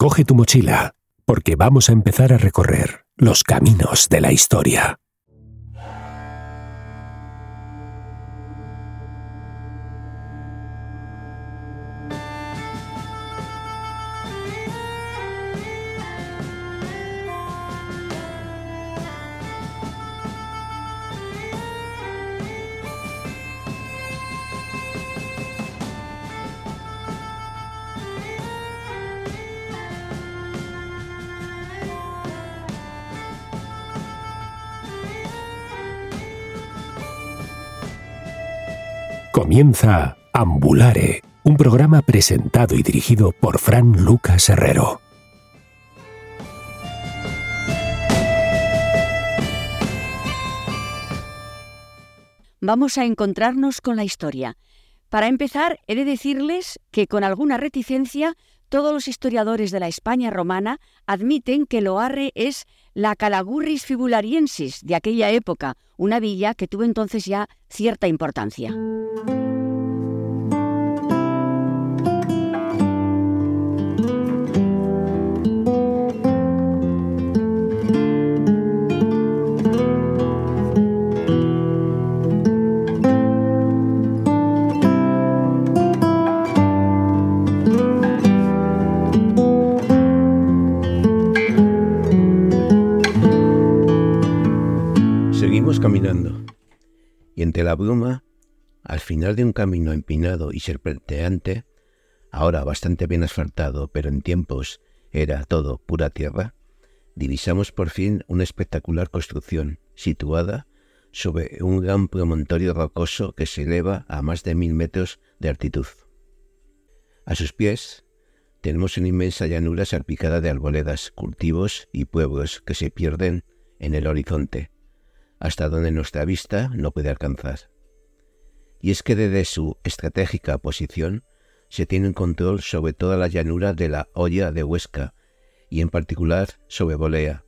Coge tu mochila, porque vamos a empezar a recorrer los caminos de la historia. Comienza Ambulare, un programa presentado y dirigido por Fran Lucas Herrero. Vamos a encontrarnos con la historia. Para empezar, he de decirles que con alguna reticencia todos los historiadores de la España romana admiten que Loarre es la Calagurris fibulariensis de aquella época, una villa que tuvo entonces ya cierta importancia. Caminando, y entre la bruma, al final de un camino empinado y serpenteante, ahora bastante bien asfaltado, pero en tiempos era todo pura tierra, divisamos por fin una espectacular construcción situada sobre un gran promontorio rocoso que se eleva a más de mil metros de altitud. A sus pies tenemos una inmensa llanura salpicada de arboledas, cultivos y pueblos que se pierden en el horizonte, hasta donde nuestra vista no puede alcanzar. Y es que desde su estratégica posición se tiene un control sobre toda la llanura de la olla de Huesca y en particular sobre Bolea,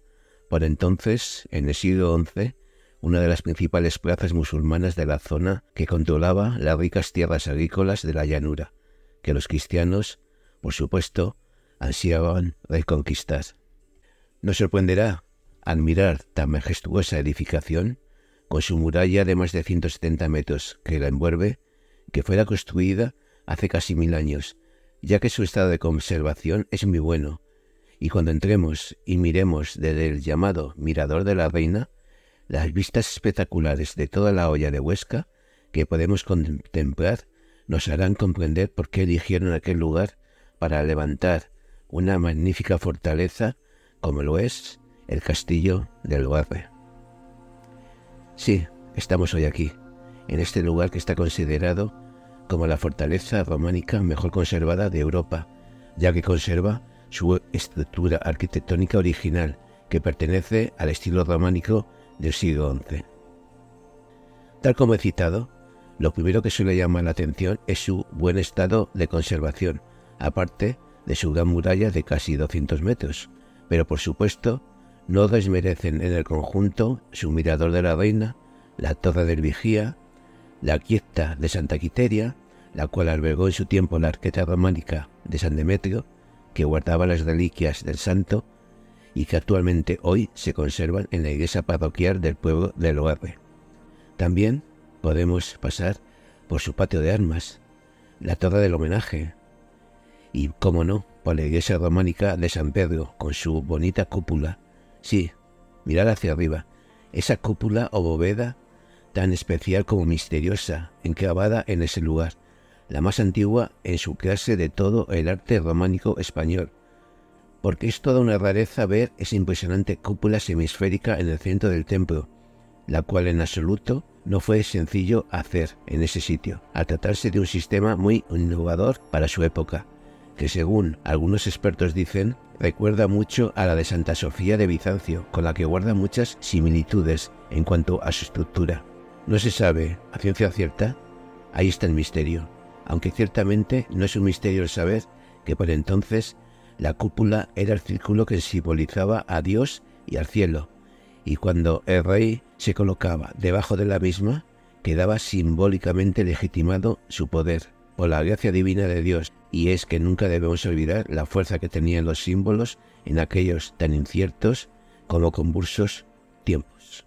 por entonces, en el siglo XI, una de las principales plazas musulmanas de la zona que controlaba las ricas tierras agrícolas de la llanura, que los cristianos, por supuesto, ansiaban reconquistar. No sorprenderá Admirar tan majestuosa edificación, con su muralla de más de 170 metros que la envuelve, que fuera construida hace casi mil años, ya que su estado de conservación es muy bueno, y cuando entremos y miremos desde el llamado Mirador de la Reina, las vistas espectaculares de toda la olla de Huesca que podemos contemplar nos harán comprender por qué eligieron aquel lugar para levantar una magnífica fortaleza como lo es el castillo del Loarre. Sí, estamos hoy aquí, en este lugar que está considerado como la fortaleza románica mejor conservada de Europa, ya que conserva su estructura arquitectónica original, que pertenece al estilo románico del siglo XI. Tal como he citado, lo primero que suele llamar la atención es su buen estado de conservación, aparte de su gran muralla de casi 200 metros, pero por supuesto no desmerecen en el conjunto su mirador de la reina, la torre del vigía, la quieta de Santa Quiteria, la cual albergó en su tiempo la arqueta románica de San Demetrio, que guardaba las reliquias del santo y que actualmente hoy se conservan en la iglesia parroquial del pueblo de Loarre. También podemos pasar por su patio de armas, la torre del homenaje y, como no, por la iglesia románica de San Pedro con su bonita cúpula Sí, mirar hacia arriba. Esa cúpula o bóveda tan especial como misteriosa, enclavada en ese lugar, la más antigua en su clase de todo el arte románico español. Porque es toda una rareza ver esa impresionante cúpula semisférica en el centro del templo, la cual en absoluto no fue sencillo hacer en ese sitio, al tratarse de un sistema muy innovador para su época, que según algunos expertos dicen, recuerda mucho a la de Santa Sofía de Bizancio, con la que guarda muchas similitudes en cuanto a su estructura. No se sabe, a ciencia cierta, ahí está el misterio, aunque ciertamente no es un misterio el saber que por entonces la cúpula era el círculo que simbolizaba a Dios y al cielo, y cuando el rey se colocaba debajo de la misma, quedaba simbólicamente legitimado su poder por la gracia divina de Dios y es que nunca debemos olvidar la fuerza que tenían los símbolos en aquellos tan inciertos como convulsos tiempos.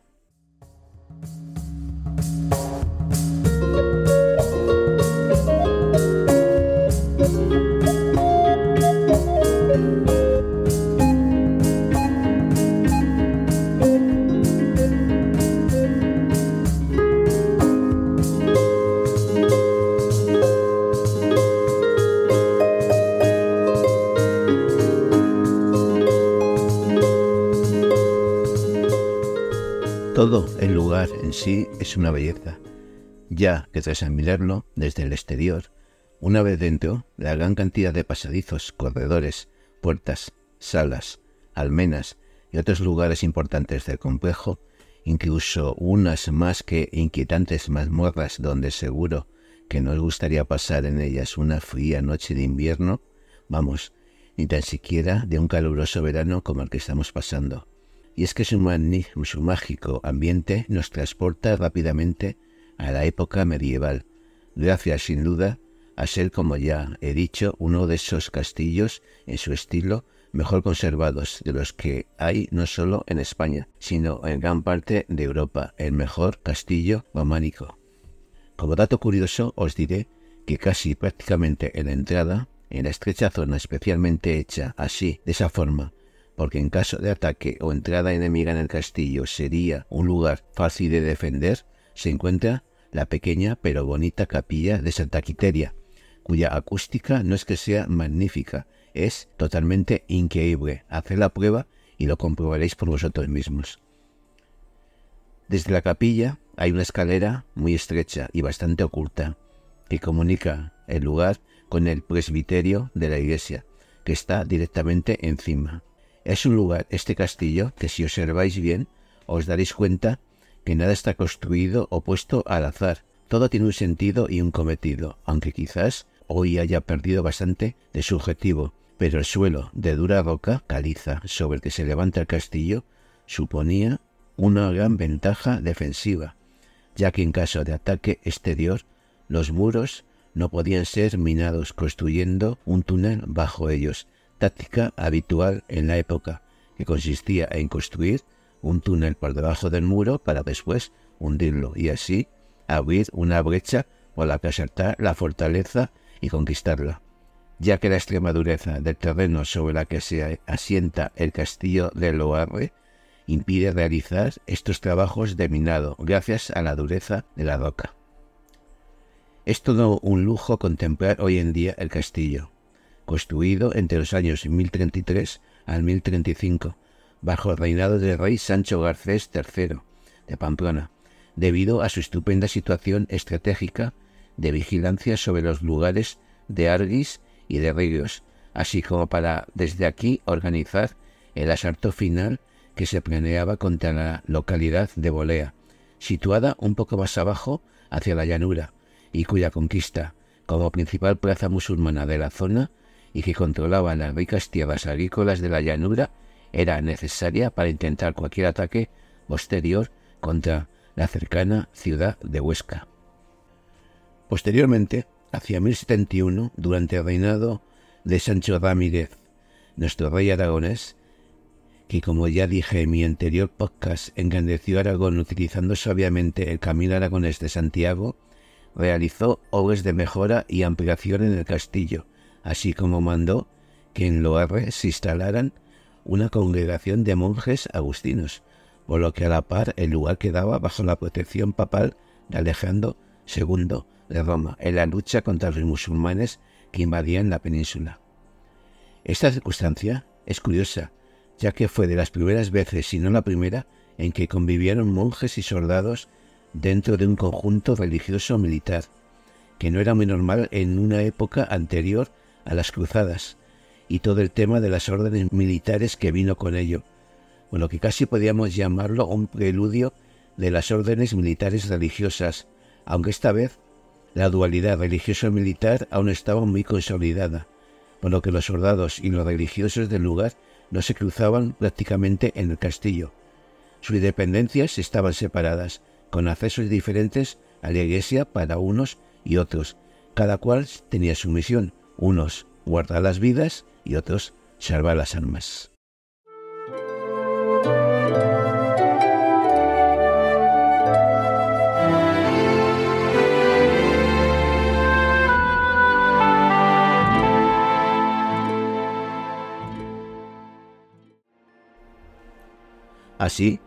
Todo el lugar en sí es una belleza, ya que tras admirarlo desde el exterior, una vez dentro, la gran cantidad de pasadizos, corredores, puertas, salas, almenas y otros lugares importantes del complejo, incluso unas más que inquietantes mazmorras donde seguro que nos gustaría pasar en ellas una fría noche de invierno, vamos, ni tan siquiera de un caluroso verano como el que estamos pasando y es que su, su mágico ambiente nos transporta rápidamente a la época medieval, gracias sin duda a ser, como ya he dicho, uno de esos castillos en su estilo mejor conservados de los que hay no solo en España, sino en gran parte de Europa, el mejor castillo románico. Como dato curioso os diré que casi prácticamente en la entrada, en la estrecha zona especialmente hecha así, de esa forma, porque en caso de ataque o entrada enemiga en el castillo sería un lugar fácil de defender, se encuentra la pequeña pero bonita capilla de Santa Quiteria, cuya acústica no es que sea magnífica, es totalmente increíble. Haced la prueba y lo comprobaréis por vosotros mismos. Desde la capilla hay una escalera muy estrecha y bastante oculta que comunica el lugar con el presbiterio de la iglesia, que está directamente encima. Es un lugar, este castillo, que si observáis bien, os daréis cuenta que nada está construido o puesto al azar. Todo tiene un sentido y un cometido, aunque quizás hoy haya perdido bastante de su objetivo. Pero el suelo de dura roca caliza sobre el que se levanta el castillo suponía una gran ventaja defensiva, ya que en caso de ataque exterior los muros no podían ser minados construyendo un túnel bajo ellos, táctica habitual en la época, que consistía en construir un túnel por debajo del muro para después hundirlo y así abrir una brecha por la que asaltar la fortaleza y conquistarla, ya que la extrema dureza del terreno sobre la que se asienta el castillo de Loarre impide realizar estos trabajos de minado gracias a la dureza de la roca. Es todo un lujo contemplar hoy en día el castillo, construido entre los años 1033 al 1035, bajo el reinado del rey Sancho Garcés III de Pamplona, debido a su estupenda situación estratégica de vigilancia sobre los lugares de Arguis y de Ríos, así como para desde aquí organizar el asalto final que se planeaba contra la localidad de Bolea, situada un poco más abajo hacia la llanura, y cuya conquista, como principal plaza musulmana de la zona, y que controlaba las ricas tierras agrícolas de la llanura era necesaria para intentar cualquier ataque posterior contra la cercana ciudad de Huesca. Posteriormente, hacia 1071, durante el reinado de Sancho Ramírez, nuestro rey aragonés, que como ya dije en mi anterior podcast, engrandeció Aragón utilizando sabiamente el camino aragonés de Santiago, realizó obras de mejora y ampliación en el castillo, así como mandó que en Loarre se instalaran una congregación de monjes agustinos, por lo que a la par el lugar quedaba bajo la protección papal de Alejandro II de Roma en la lucha contra los musulmanes que invadían la península. Esta circunstancia es curiosa, ya que fue de las primeras veces, si no la primera, en que convivieron monjes y soldados dentro de un conjunto religioso militar, que no era muy normal en una época anterior a las cruzadas y todo el tema de las órdenes militares que vino con ello, lo que casi podíamos llamarlo un preludio de las órdenes militares religiosas, aunque esta vez la dualidad religioso-militar aún estaba muy consolidada, por lo que los soldados y los religiosos del lugar no se cruzaban prácticamente en el castillo. Sus dependencias estaban separadas, con accesos diferentes a la iglesia para unos y otros. Cada cual tenía su misión, Unos guardar las vidas y otros salvar las armas. Así,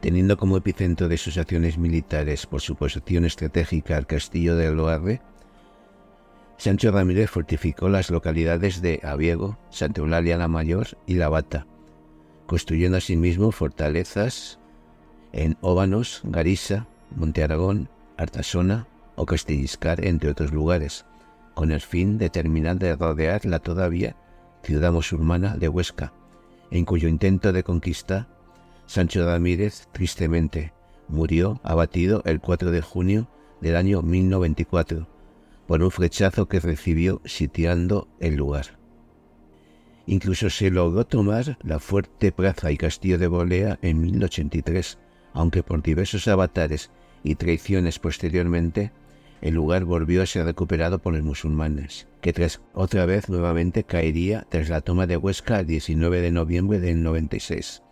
teniendo como epicentro de sus acciones militares por su posición estratégica el castillo de Loarre, Sancho Ramírez fortificó las localidades de Aviego, Santa Eulalia la Mayor y La Bata, construyendo asimismo fortalezas en Óbanos, Garisa, Monte Aragón, Artasona o Castilliscar, entre otros lugares, con el fin de terminar de rodear la todavía ciudad musulmana de Huesca, en cuyo intento de conquista Sancho Ramírez tristemente murió abatido el 4 de junio del año 1094 por un flechazo que recibió sitiando el lugar. Incluso se logró tomar la fuerte plaza y castillo de Bolea en 1083, aunque por diversos avatares y traiciones posteriormente, el lugar volvió a ser recuperado por los musulmanes, que tras otra vez nuevamente caería tras la toma de Huesca el 19 de noviembre del 96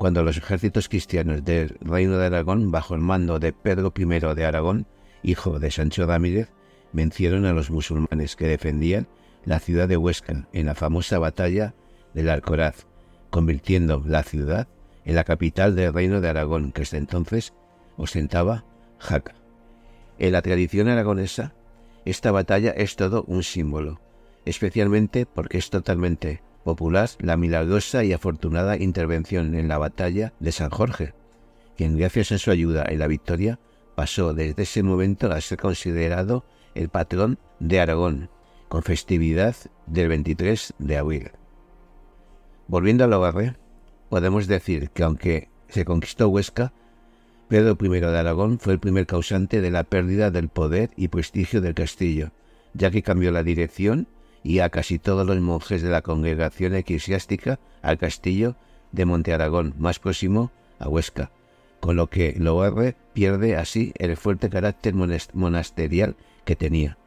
cuando los ejércitos cristianos del Reino de Aragón, bajo el mando de Pedro I de Aragón, hijo de Sancho Ramírez, vencieron a los musulmanes que defendían la ciudad de Huesca en la famosa batalla del Alcoraz, convirtiendo la ciudad en la capital del Reino de Aragón, que hasta entonces ostentaba Jaca. En la tradición aragonesa, esta batalla es todo un símbolo, especialmente porque es totalmente popular la milagrosa y afortunada intervención en la batalla de San Jorge, quien gracias a su ayuda en la victoria pasó desde ese momento a ser considerado el patrón de Aragón, con festividad del 23 de abril. Volviendo a Logarre, podemos decir que aunque se conquistó Huesca, Pedro I de Aragón fue el primer causante de la pérdida del poder y prestigio del castillo, ya que cambió la dirección y a casi todos los monjes de la congregación eclesiástica al castillo de Monte Aragón, más próximo a Huesca, con lo que Loarre pierde así el fuerte carácter monasterial que tenía.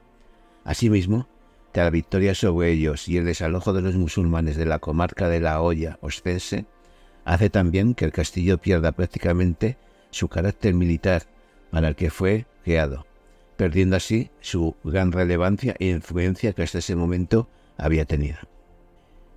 Asimismo, tras la victoria sobre ellos y el desalojo de los musulmanes de la comarca de la Hoya ostense, hace también que el castillo pierda prácticamente su carácter militar para el que fue creado perdiendo así su gran relevancia e influencia que hasta ese momento había tenido.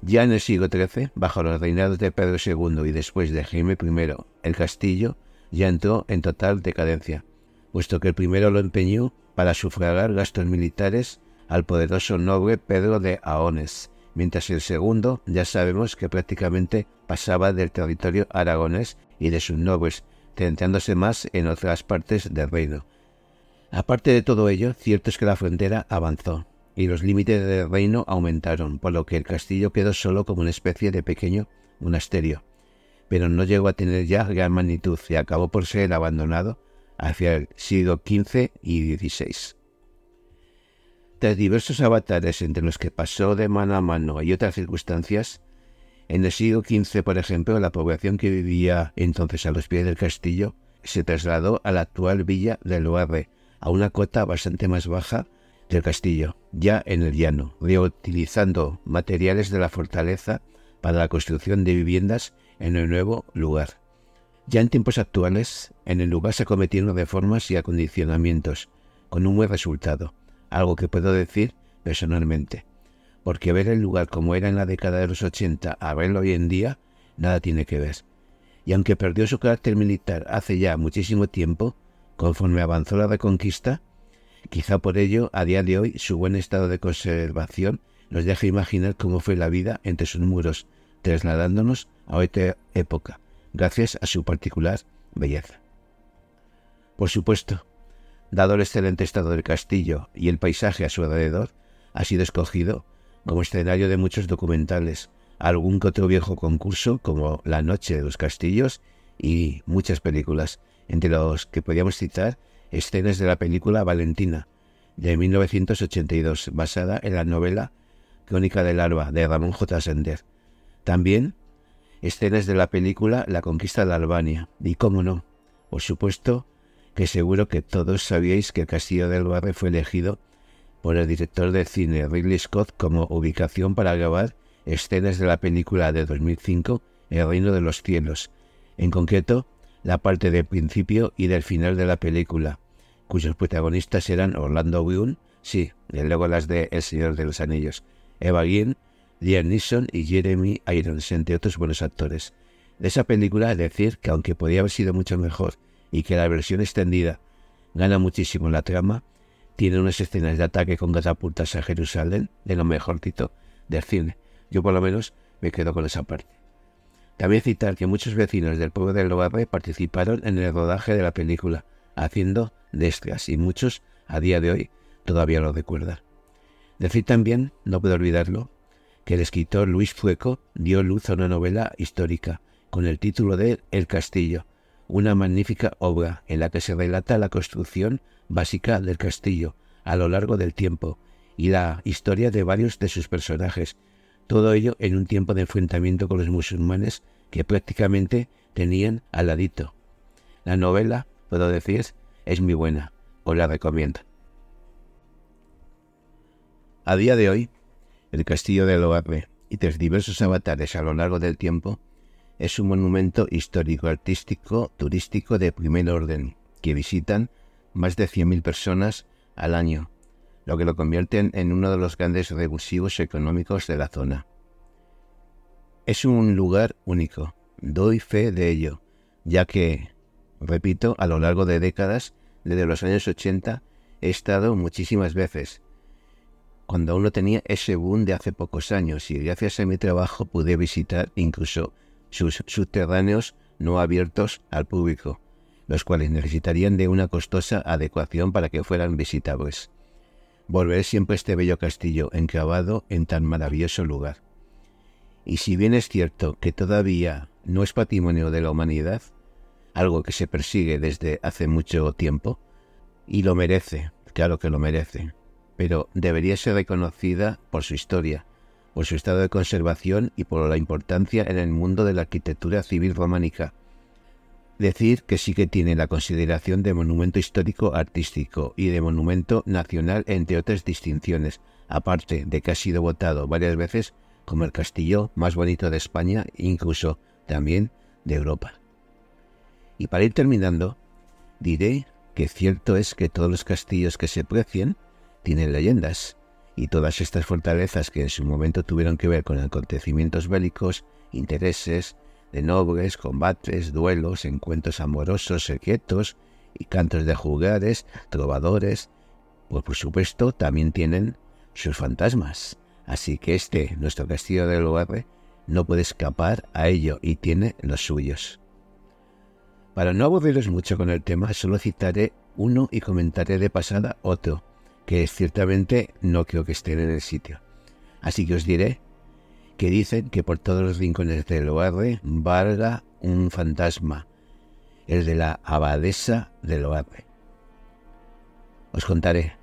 Ya en el siglo XIII, bajo los reinados de Pedro II y después de Jaime I, el castillo ya entró en total decadencia, puesto que el primero lo empeñó para sufragar gastos militares al poderoso noble Pedro de Aones, mientras el segundo ya sabemos que prácticamente pasaba del territorio aragonés y de sus nobles, centrándose más en otras partes del reino, Aparte de todo ello, cierto es que la frontera avanzó y los límites del reino aumentaron, por lo que el castillo quedó solo como una especie de pequeño monasterio, pero no llegó a tener ya gran magnitud y acabó por ser abandonado hacia el siglo XV y XVI. Tras diversos avatares entre los que pasó de mano a mano y otras circunstancias, en el siglo XV, por ejemplo, la población que vivía entonces a los pies del castillo se trasladó a la actual villa de Loarre, a una cota bastante más baja del castillo, ya en el llano, reutilizando materiales de la fortaleza para la construcción de viviendas en el nuevo lugar. Ya en tiempos actuales, en el lugar se cometieron reformas y acondicionamientos, con un buen resultado, algo que puedo decir personalmente, porque ver el lugar como era en la década de los 80 a verlo hoy en día, nada tiene que ver. Y aunque perdió su carácter militar hace ya muchísimo tiempo, Conforme avanzó la reconquista, quizá por ello, a día de hoy, su buen estado de conservación nos deja imaginar cómo fue la vida entre sus muros, trasladándonos a otra época, gracias a su particular belleza. Por supuesto, dado el excelente estado del castillo y el paisaje a su alrededor, ha sido escogido como escenario de muchos documentales, algún que otro viejo concurso como La Noche de los Castillos y muchas películas, entre los que podíamos citar escenas de la película Valentina, de 1982, basada en la novela Crónica del Alba, de Ramón J. Sender. También escenas de la película La conquista de Albania. Y cómo no, por supuesto que seguro que todos sabíais que el castillo del Barre fue elegido por el director de cine Ridley Scott como ubicación para grabar escenas de la película de 2005 El Reino de los Cielos, en concreto la parte del principio y del final de la película, cuyos protagonistas eran Orlando Bloom, sí, y luego las de El Señor de los Anillos, Eva Green, Liam Neeson y Jeremy Irons, entre otros buenos actores. De esa película decir que aunque podía haber sido mucho mejor y que la versión extendida gana muchísimo la trama, tiene unas escenas de ataque con catapultas a Jerusalén de lo mejorcito del cine. Yo por lo menos me quedo con esa parte. También citar que muchos vecinos del pueblo de Loarre participaron en el rodaje de la película, haciendo de y muchos, a día de hoy, todavía lo recuerdan. Decir también, no puedo olvidarlo, que el escritor Luis Fueco dio luz a una novela histórica con el título de El Castillo, una magnífica obra en la que se relata la construcción básica del castillo a lo largo del tiempo y la historia de varios de sus personajes, todo ello en un tiempo de enfrentamiento con los musulmanes que prácticamente tenían al ladito. La novela, puedo decir, es muy buena, os la recomiendo. A día de hoy, el castillo de Loarre y tres diversos avatares a lo largo del tiempo es un monumento histórico, artístico, turístico de primer orden, que visitan más de 100.000 personas al año, lo que lo convierte en uno de los grandes revulsivos económicos de la zona. Es un lugar único, doy fe de ello, ya que, repito, a lo largo de décadas, desde los años 80, he estado muchísimas veces, cuando aún tenía ese boom de hace pocos años y gracias a mi trabajo pude visitar incluso sus subterráneos no abiertos al público, los cuales necesitarían de una costosa adecuación para que fueran visitables. Volveré siempre a este bello castillo enclavado en tan maravilloso lugar. Y si bien es cierto que todavía no es patrimonio de la humanidad, algo que se persigue desde hace mucho tiempo, y lo merece, claro que lo merece, pero debería ser reconocida por su historia, por su estado de conservación y por la importancia en el mundo de la arquitectura civil románica, Decir que sí que tiene la consideración de monumento histórico artístico y de monumento nacional entre otras distinciones, aparte de que ha sido votado varias veces como el castillo más bonito de España e incluso también de Europa. Y para ir terminando, diré que cierto es que todos los castillos que se precien tienen leyendas, y todas estas fortalezas que en su momento tuvieron que ver con acontecimientos bélicos, intereses, de nobles, combates, duelos, encuentros amorosos secretos y cantos de jugares, trovadores, pues por supuesto también tienen sus fantasmas. Así que este, nuestro castillo del Loarre, no puede escapar a ello y tiene los suyos. Para no aburriros mucho con el tema, solo citaré uno y comentaré de pasada otro, que ciertamente no creo que estén en el sitio. Así que os diré que dicen que por todos los rincones del Loarre valga un fantasma, el de la abadesa del Loarre. Os contaré,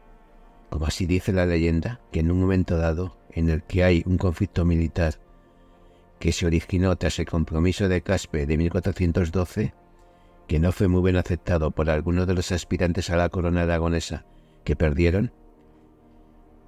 como así dice la leyenda, que en un momento dado en el que hay un conflicto militar que se originó tras el compromiso de Caspe de 1412, que no fue muy bien aceptado por algunos de los aspirantes a la corona aragonesa que perdieron,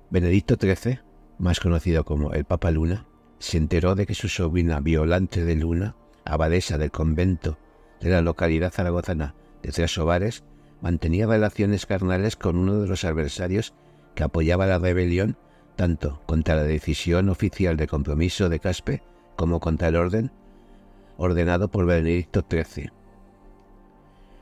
Benedicto XIII, más conocido como el Papa Luna, se enteró de que su sobrina Violante de Luna, abadesa del convento de la localidad zaragozana de Tres Hogares, mantenía relaciones carnales con uno de los adversarios que apoyaba la rebelión tanto contra la decisión oficial de compromiso de Caspe como contra el orden ordenado por Benedicto XIII.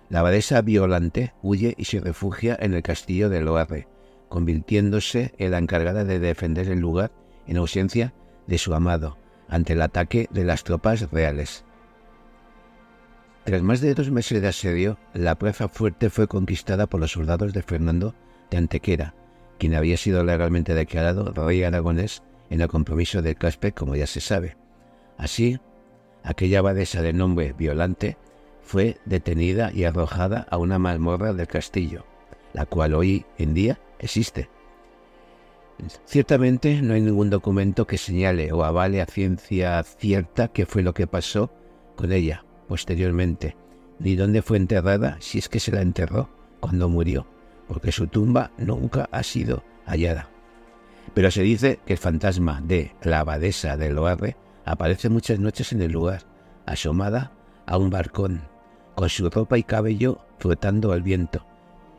La abadesa Violante huye y se refugia en el castillo de Loarre, convirtiéndose en la encargada de defender el lugar en ausencia de su amado ante el ataque de las tropas reales. Tras más de dos meses de asedio, la plaza fuerte fue conquistada por los soldados de Fernando de Antequera, quien había sido legalmente declarado rey aragonés en el compromiso del Caspe, como ya se sabe. Así, aquella abadesa de nombre Violante fue detenida y arrojada a una mazmorra del castillo, la cual hoy en día existe. Ciertamente no hay ningún documento que señale o avale a ciencia cierta qué fue lo que pasó con ella posteriormente, ni dónde fue enterrada si es que se la enterró cuando murió, porque su tumba nunca ha sido hallada. Pero se dice que el fantasma de la abadesa de Loarre aparece muchas noches en el lugar, asomada a un barcón, con su ropa y cabello flotando al viento,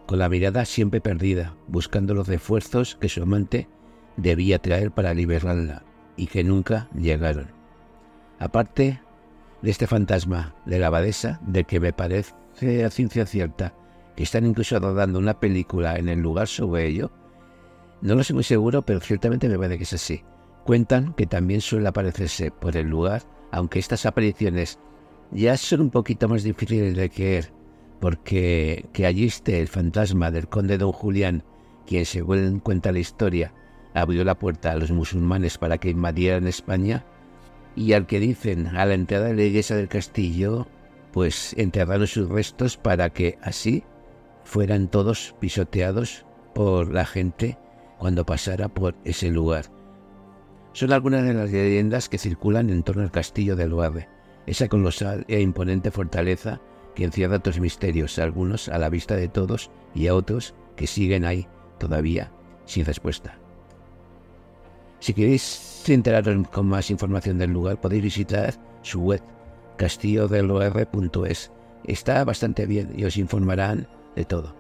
con la mirada siempre perdida, buscando los refuerzos que su amante debía traer para liberarla y que nunca llegaron. Aparte de este fantasma de la abadesa, de que me parece a ciencia cierta que están incluso rodando una película en el lugar sobre ello, no lo sé muy seguro, pero ciertamente me parece que es así. Cuentan que también suele aparecerse por el lugar, aunque estas apariciones ya son un poquito más difíciles de creer, porque que allí esté el fantasma del conde don Julián, quien según cuenta la historia, abrió la puerta a los musulmanes para que invadieran España, y al que dicen a la entrada de la iglesia del castillo, pues enterraron sus restos para que así fueran todos pisoteados por la gente cuando pasara por ese lugar. Son algunas de las leyendas que circulan en torno al castillo de Loarre, esa colosal e imponente fortaleza que encierra otros misterios, algunos a la vista de todos y a otros que siguen ahí todavía sin respuesta. Si queréis enteraros con más información del lugar, podéis visitar su web castillodelor.es. Está bastante bien y os informarán de todo.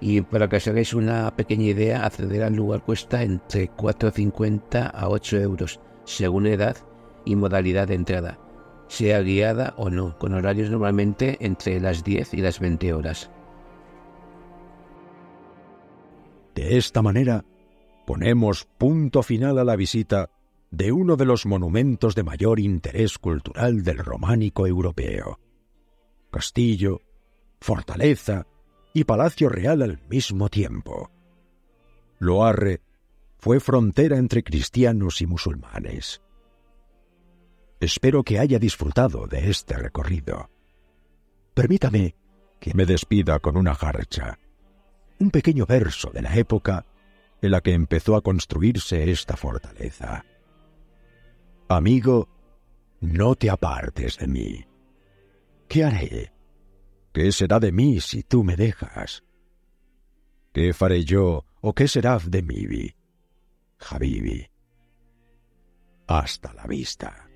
Y para que os hagáis una pequeña idea, acceder al lugar cuesta entre 4,50 a 8 euros, según edad y modalidad de entrada, sea guiada o no, con horarios normalmente entre las 10 y las 20 horas. De esta manera, ponemos punto final a la visita de uno de los monumentos de mayor interés cultural del románico europeo. Castillo, fortaleza y palacio real al mismo tiempo. Loarre fue frontera entre cristianos y musulmanes. Espero que haya disfrutado de este recorrido. Permítame que me despida con una jarcha, un pequeño verso de la época en la que empezó a construirse esta fortaleza. Amigo, no te apartes de mí. ¿Qué haré? ¿Qué será de mí si tú me dejas? ¿Qué faré yo o qué será de mí, Habibi? Hasta la vista.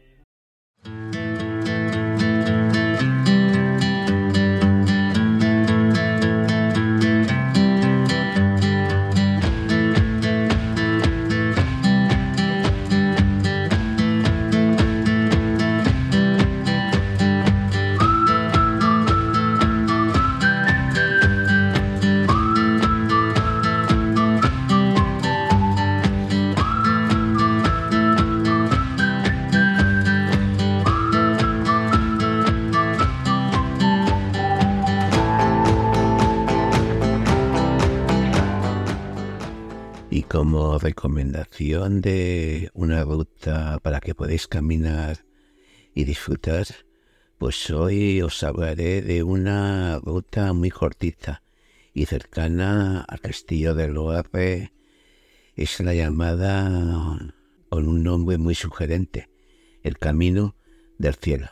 De una ruta para que podáis caminar y disfrutar, pues hoy os hablaré de una ruta muy cortita y cercana al castillo de Loarre. Es la llamada, con un nombre muy sugerente, el Camino del Cielo.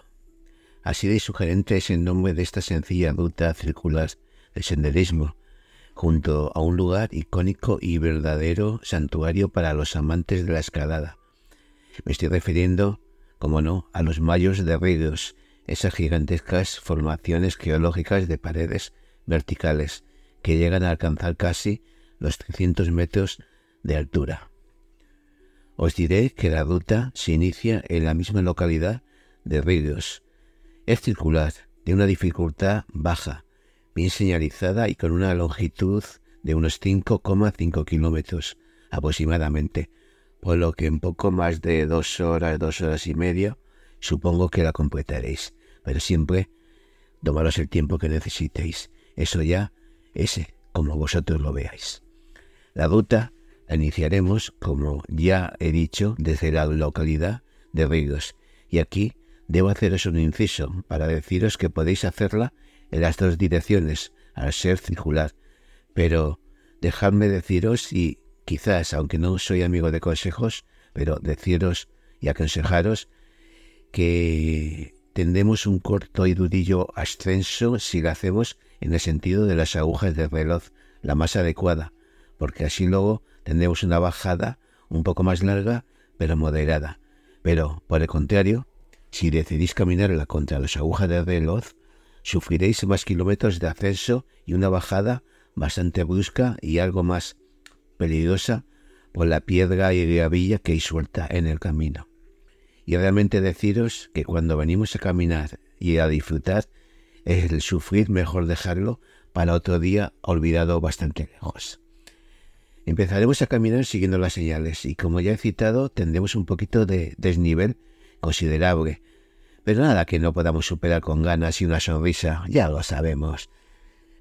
Así de sugerente es el nombre de esta sencilla ruta circular de senderismo junto a un lugar icónico y verdadero santuario para los amantes de la escalada. Me estoy refiriendo, como no, a los mayos de Ríos, esas gigantescas formaciones geológicas de paredes verticales que llegan a alcanzar casi los 300 metros de altura. Os diré que la ruta se inicia en la misma localidad de Ríos. Es circular, de una dificultad baja, bien señalizada y con una longitud de unos 5,5 kilómetros aproximadamente, por lo que en poco más de dos horas, dos horas y media, supongo que la completaréis, pero siempre tomaros el tiempo que necesitéis. Eso ya ese, como vosotros lo veáis. La ruta la iniciaremos, como ya he dicho, desde la localidad de Ríos, y aquí debo haceros un inciso para deciros que podéis hacerla en las dos direcciones, al ser circular. Pero dejadme deciros y quizás, aunque no soy amigo de consejos, pero deciros y aconsejaros que tendremos un corto y durillo ascenso si lo hacemos en el sentido de las agujas del reloj, la más adecuada, porque así luego tendremos una bajada un poco más larga, pero moderada. Pero, por el contrario, si decidís caminarla contra las agujas de reloj, sufriréis más kilómetros de ascenso y una bajada bastante brusca y algo más peligrosa por la piedra y gravilla que hay suelta en el camino. Y realmente deciros que cuando venimos a caminar y a disfrutar, el sufrir mejor dejarlo para otro día olvidado bastante lejos. Empezaremos a caminar siguiendo las señales y como ya he citado tendremos un poquito de desnivel considerable, pero nada que no podamos superar con ganas y una sonrisa, ya lo sabemos.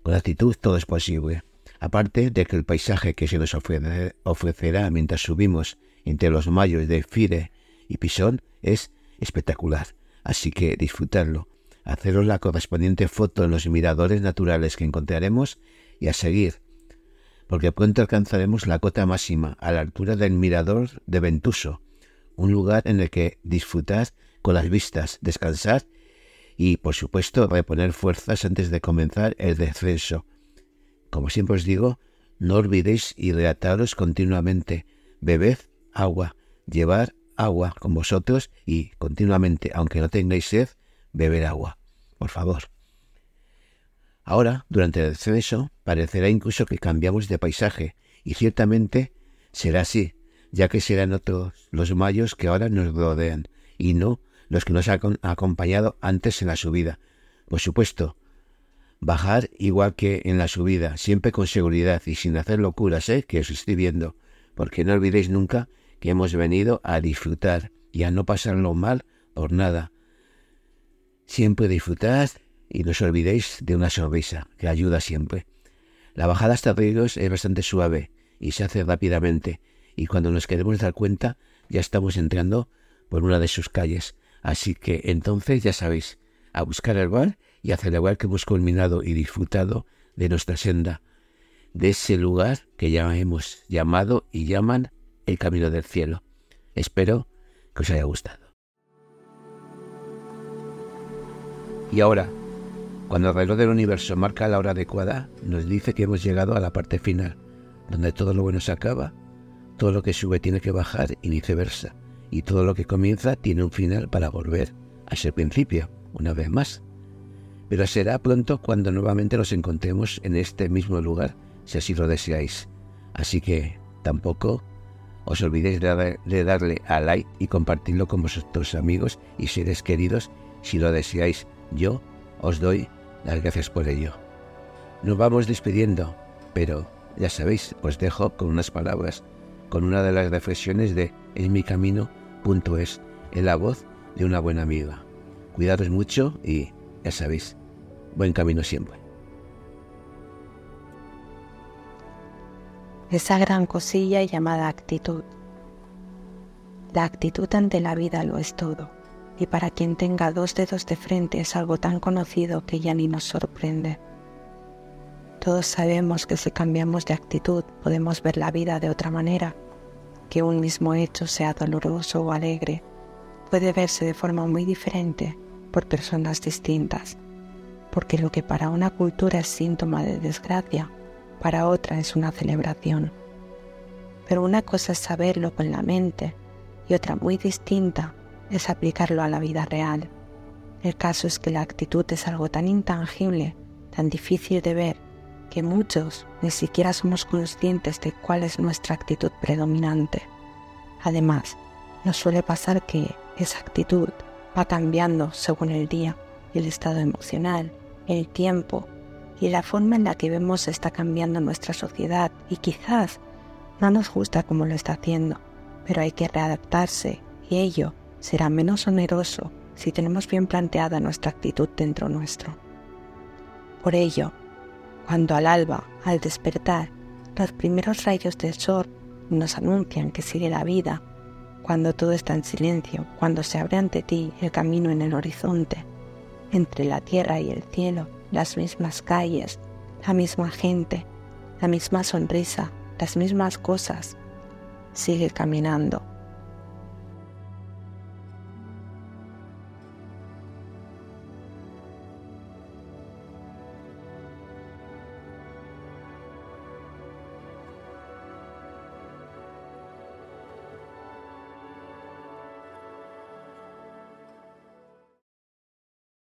Con actitud todo es posible. Aparte de que el paisaje que se nos ofrecerá mientras subimos entre los mayos de Fire y Pisón es espectacular, así que disfrutarlo, haceros la correspondiente foto en los miradores naturales que encontraremos y a seguir, porque pronto alcanzaremos la cota máxima a la altura del mirador de Ventuso, un lugar en el que disfrutar con las vistas, descansar y, por supuesto, reponer fuerzas antes de comenzar el descenso. Como siempre os digo, no olvidéis hidrataros continuamente, bebed agua, llevar agua con vosotros y continuamente, aunque no tengáis sed, beber agua, por favor. Ahora, durante el descenso, parecerá incluso que cambiamos de paisaje, y ciertamente será así, ya que serán otros los mayos que ahora nos rodean, y no los que nos han acompañado antes en la subida. Por supuesto, bajar igual que en la subida, siempre con seguridad y sin hacer locuras, ¿eh? que os estoy viendo, porque no olvidéis nunca que hemos venido a disfrutar y a no pasarlo mal por nada. Siempre disfrutad y no os olvidéis de una sonrisa, que ayuda siempre. La bajada hasta Ríos es bastante suave y se hace rápidamente, y cuando nos queremos dar cuenta ya estamos entrando por una de sus calles. Así que entonces ya sabéis, a buscar el bar y a celebrar que hemos culminado y disfrutado de nuestra senda, de ese lugar que ya hemos llamado y llaman el Camino del Cielo. Espero que os haya gustado. Y ahora, cuando el reloj del universo marca la hora adecuada, nos dice que hemos llegado a la parte final, donde todo lo bueno se acaba, todo lo que sube tiene que bajar y viceversa, y todo lo que comienza tiene un final para volver a ser principio, una vez más. Pero será pronto cuando nuevamente nos encontremos en este mismo lugar, si así lo deseáis. Así que tampoco os olvidéis de darle a like y compartirlo con vuestros amigos y seres queridos si lo deseáis. Yo os doy las gracias por ello. Nos vamos despidiendo, pero ya sabéis, os dejo con unas palabras, con una de las reflexiones de En mi camino, es, en la voz de una buena amiga. Cuidaros mucho y, ya sabéis, buen camino siempre. Esa gran cosilla llamada actitud. La actitud ante la vida lo es todo y para quien tenga dos dedos de frente es algo tan conocido que ya ni nos sorprende. Todos sabemos que si cambiamos de actitud podemos ver la vida de otra manera, que un mismo hecho sea doloroso o alegre, puede verse de forma muy diferente por personas distintas, porque lo que para una cultura es síntoma de desgracia, para otra es una celebración. Pero una cosa es saberlo con la mente y otra muy distinta es aplicarlo a la vida real. El caso es que la actitud es algo tan intangible, tan difícil de ver, que muchos ni siquiera somos conscientes de cuál es nuestra actitud predominante. Además, nos suele pasar que esa actitud va cambiando según el día el estado emocional, el tiempo y la forma en la que vemos está cambiando nuestra sociedad y quizás no nos gusta como lo está haciendo, pero hay que readaptarse y ello será menos oneroso si tenemos bien planteada nuestra actitud dentro nuestro. Por ello, cuando al alba, al despertar, los primeros rayos del sol nos anuncian que sigue la vida, cuando todo está en silencio, cuando se abre ante ti el camino en el horizonte, entre la tierra y el cielo, las mismas calles, la misma gente, la misma sonrisa, las mismas cosas, sigue caminando